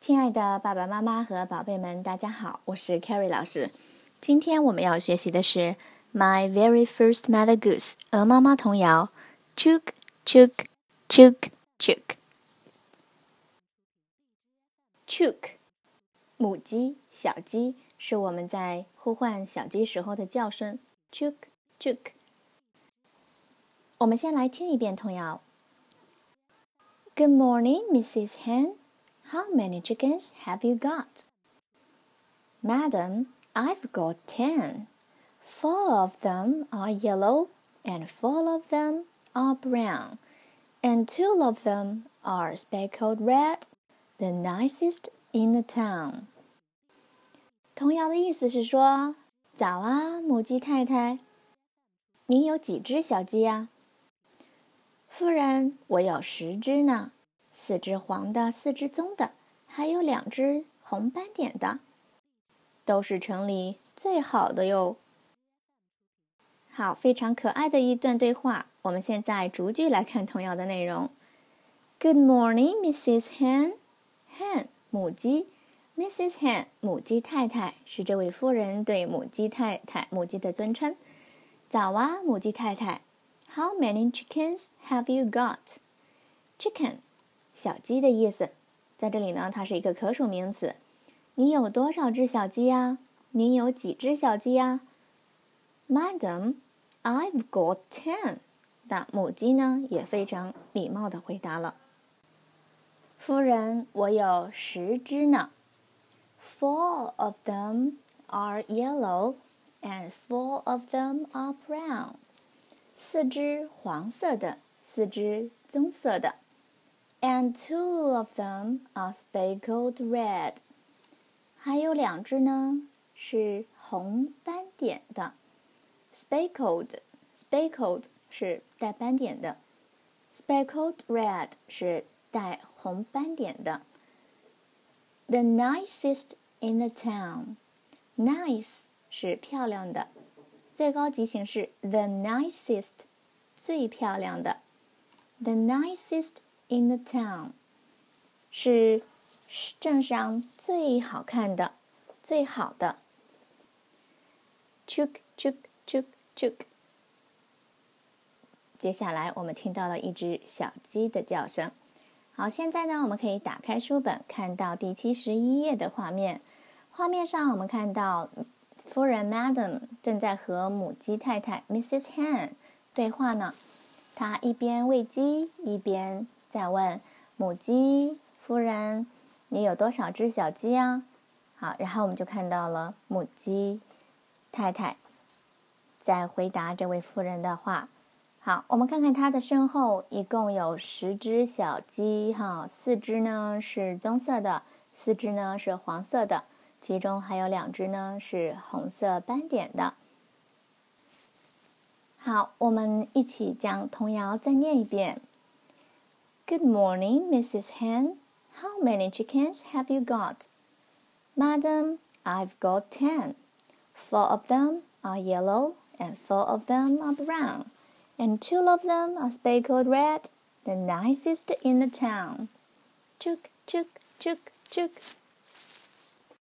亲爱的爸爸妈妈和宝贝们，大家好，我是 Carrie 老师。今天我们要学习的是《My Very First Mother Goose》鹅妈妈童谣。Chook chook chook chook chook，母鸡、小鸡是我们在呼唤小鸡时候的叫声。Chook chook。我们先来听一遍童谣。Good morning, Mrs. Hen. How many chickens have you got? Madam, I've got ten. Four of them are yellow, and four of them are brown, and two of them are speckled red, the nicest in the town. 童谣的意思是说：早啊，母鸡太太，你有几只小鸡呀？夫人，我有十只呢。 四只黄的，四只棕的，还有两只红斑点的，都是城里最好的哟。好，非常可爱的一段对话。我们现在逐句来看童谣的内容。Good morning, Mrs. Hen. Hen 母鸡，Mrs. Hen 母鸡太太是这位夫人对母鸡太太母鸡的尊称。早啊，母鸡太太。How many chickens have you got? Chicken 小鸡的意思，在这里呢，它是一个可数名词。你有多少只小鸡呀？你有几只小鸡呀？Madam, I've got ten。那母鸡呢，也非常礼貌的回答了。夫人，我有十只呢。Four of them are yellow, and four of them are brown。四只黄色的，四只棕色的。and two of them are speckled red。还有两只呢是红斑点的，speckled，speckled 是带斑点的，speckled red 是带红斑点的。The nicest in the town，nice 是漂亮的，最高级形式 the nicest，最漂亮的，the nicest。 In the town，是镇上最好看的、最好的。chuk chuk chuk chuk。接下来我们听到了一只小鸡的叫声。好，现在呢，我们可以打开书本，看到第七十一页的画面。画面上我们看到夫人 Madam 正在和母鸡太太 Mrs. Hen 对话呢。她一边喂鸡，一边。再问母鸡夫人：“你有多少只小鸡呀？”好，然后我们就看到了母鸡太太在回答这位夫人的话。好，我们看看它的身后，一共有十只小鸡，哈，四只呢是棕色的，四只呢是黄色的，其中还有两只呢是红色斑点的。好，我们一起将童谣再念一遍。Good morning, Mrs. Hen. How many chickens have you got? Madam, I've got ten. Four of them are yellow, and four of them are brown, and two of them are speckled red, the nicest in the town. Chook, chook, chook, chook.